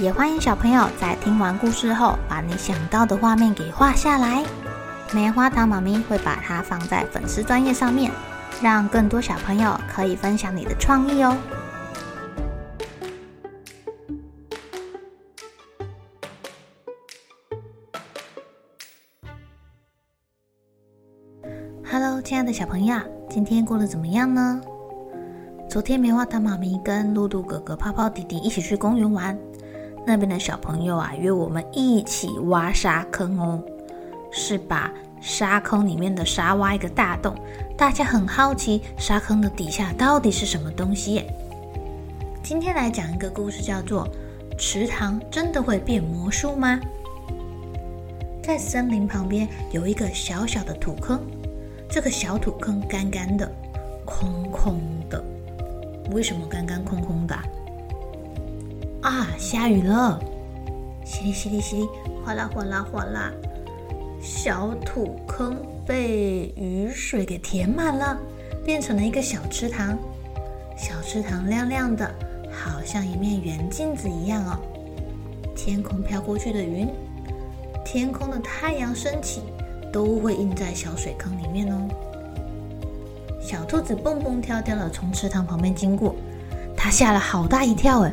也欢迎小朋友在听完故事后，把你想到的画面给画下来。棉花糖妈咪会把它放在粉丝专页上面，让更多小朋友可以分享你的创意哦。Hello，亲爱的小朋友，今天过得怎么样呢？昨天棉花糖妈咪跟露露哥哥、泡泡弟弟一起去公园玩。那边的小朋友啊，约我们一起挖沙坑哦，是把沙坑里面的沙挖一个大洞。大家很好奇，沙坑的底下到底是什么东西？今天来讲一个故事，叫做《池塘真的会变魔术吗》？在森林旁边有一个小小的土坑，这个小土坑干干的，空空的。为什么干干空空的？啊下雨了！淅沥淅沥淅沥，哗啦哗啦哗啦，小土坑被雨水给填满了，变成了一个小池塘。小池塘亮亮的，好像一面圆镜子一样哦。天空飘过去的云，天空的太阳升起，都会映在小水坑里面哦。小兔子蹦蹦跳跳的从池塘旁边经过，它吓了好大一跳哎！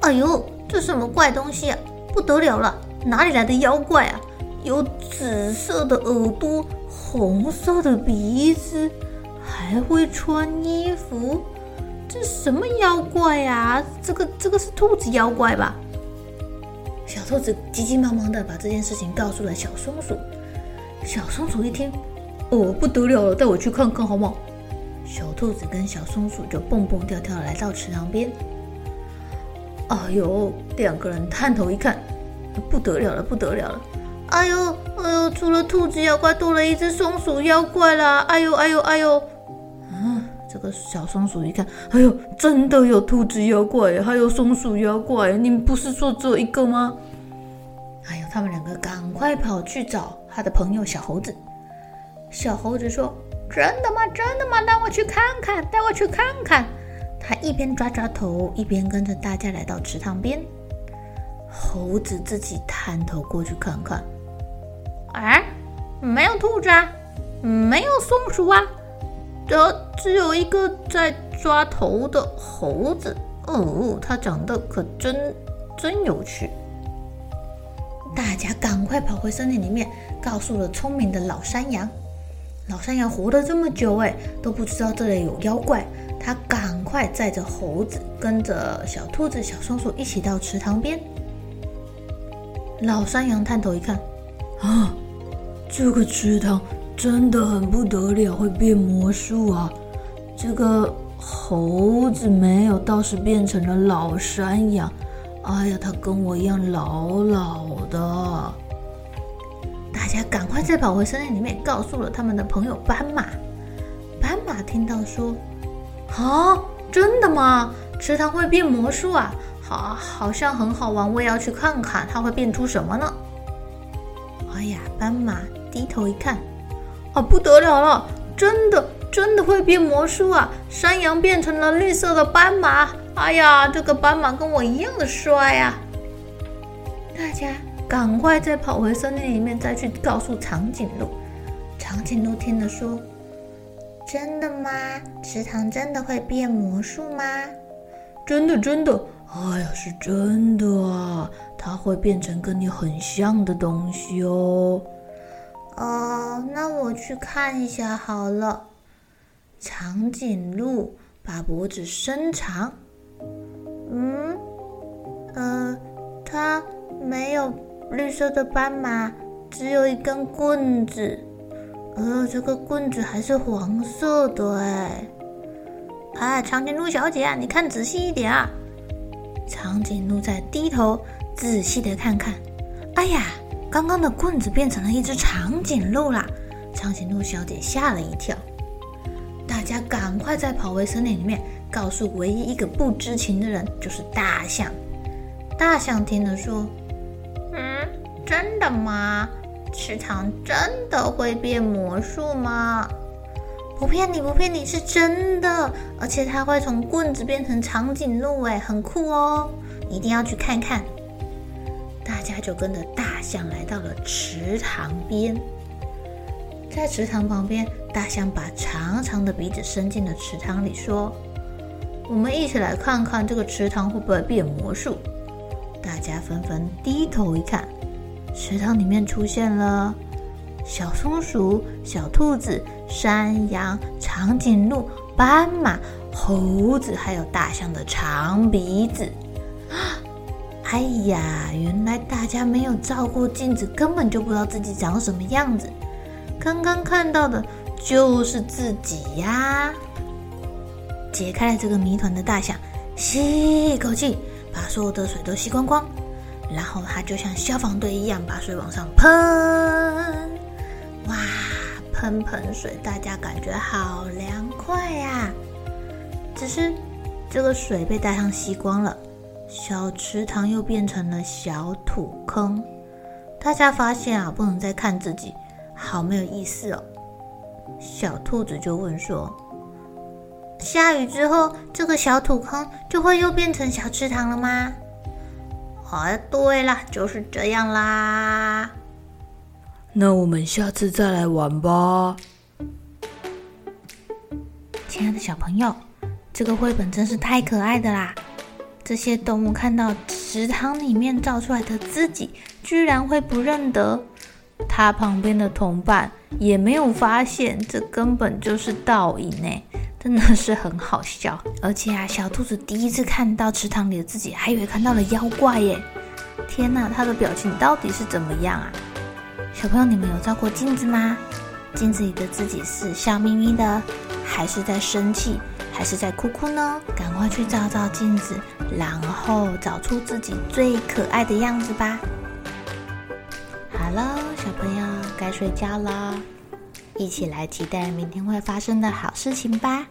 哎呦，这什么怪东西啊！不得了了，哪里来的妖怪啊？有紫色的耳朵，红色的鼻子，还会穿衣服，这什么妖怪呀？这个这个是兔子妖怪吧？小兔子急急忙忙的把这件事情告诉了小松鼠。小松鼠一听，哦，不得了了，带我去看看好不好？小兔子跟小松鼠就蹦蹦跳跳来到池塘边。哎呦，两个人探头一看，不得了了，不得了了！哎呦，哎呦，除了兔子妖怪，多了一只松鼠妖怪啦！哎呦，哎呦，哎呦！啊，这个小松鼠一看，哎呦，真的有兔子妖怪，还有松鼠妖怪，你们不是说只有一个吗？哎呦，他们两个赶快跑去找他的朋友小猴子。小猴子说：“真的吗？真的吗？带我去看看，带我去看看。”他一边抓抓头，一边跟着大家来到池塘边。猴子自己探头过去看看，哎，没有兔子啊，没有松鼠啊，这只有一个在抓头的猴子。哦，它长得可真真有趣。大家赶快跑回森林里面，告诉了聪明的老山羊。老山羊活了这么久，哎，都不知道这里有妖怪。他赶快载着猴子，跟着小兔子、小松鼠一起到池塘边。老山羊探头一看，啊，这个池塘真的很不得了，会变魔术啊！这个猴子没有，倒是变成了老山羊。哎呀，它跟我一样老老的。大家赶快再跑回森林里面，告诉了他们的朋友斑马。斑马听到说。啊，真的吗？池塘会变魔术啊？好，好像很好玩，我也要去看看，它会变出什么呢？哎呀，斑马低头一看，啊，不得了了，真的，真的会变魔术啊！山羊变成了绿色的斑马，哎呀，这个斑马跟我一样的帅呀！大家赶快再跑回森林里面，再去告诉长颈鹿。长颈鹿听了说。真的吗？池塘真的会变魔术吗？真的，真的，哎呀，是真的啊！它会变成跟你很像的东西哦。哦，那我去看一下好了。长颈鹿把脖子伸长，嗯，呃，它没有绿色的斑马，只有一根棍子。呃，这个棍子还是黄色的哎！哎，长颈鹿小姐，你看仔细一点啊！长颈鹿再低头仔细的看看，哎呀，刚刚的棍子变成了一只长颈鹿啦！长颈鹿小姐吓了一跳。大家赶快在跑回森林里面，告诉唯一一个不知情的人，就是大象。大象听了说：“嗯，真的吗？池塘真的会变魔术吗？”不骗你，不骗你，是真的，而且它会从棍子变成长颈鹿，哎，很酷哦！一定要去看看。大家就跟着大象来到了池塘边，在池塘旁边，大象把长长的鼻子伸进了池塘里，说：“我们一起来看看这个池塘会不会变魔术。”大家纷纷低头一看，池塘里面出现了。小松鼠、小兔子、山羊、长颈鹿、斑马、猴子，还有大象的长鼻子。哎呀，原来大家没有照过镜子，根本就不知道自己长什么样子。刚刚看到的就是自己呀！解开了这个谜团的大象，吸一口气，把所有的水都吸光光，然后它就像消防队一样，把水往上喷。哇，喷喷水，大家感觉好凉快呀！只是这个水被大象吸光了，小池塘又变成了小土坑。大家发现啊，不能再看自己，好没有意思哦。小兔子就问说：“下雨之后，这个小土坑就会又变成小池塘了吗？”啊，对了，就是这样啦。那我们下次再来玩吧。亲爱的小朋友，这个绘本真是太可爱的啦！这些动物看到池塘里面照出来的自己，居然会不认得。它旁边的同伴也没有发现，这根本就是倒影呢，真的是很好笑。而且啊，小兔子第一次看到池塘里的自己，还以为看到了妖怪耶！天哪，它的表情到底是怎么样啊？小朋友，你们有照过镜子吗？镜子里的自己是笑眯眯的，还是在生气，还是在哭哭呢？赶快去照照镜子，然后找出自己最可爱的样子吧。好了，小朋友该睡觉了，一起来期待明天会发生的好事情吧。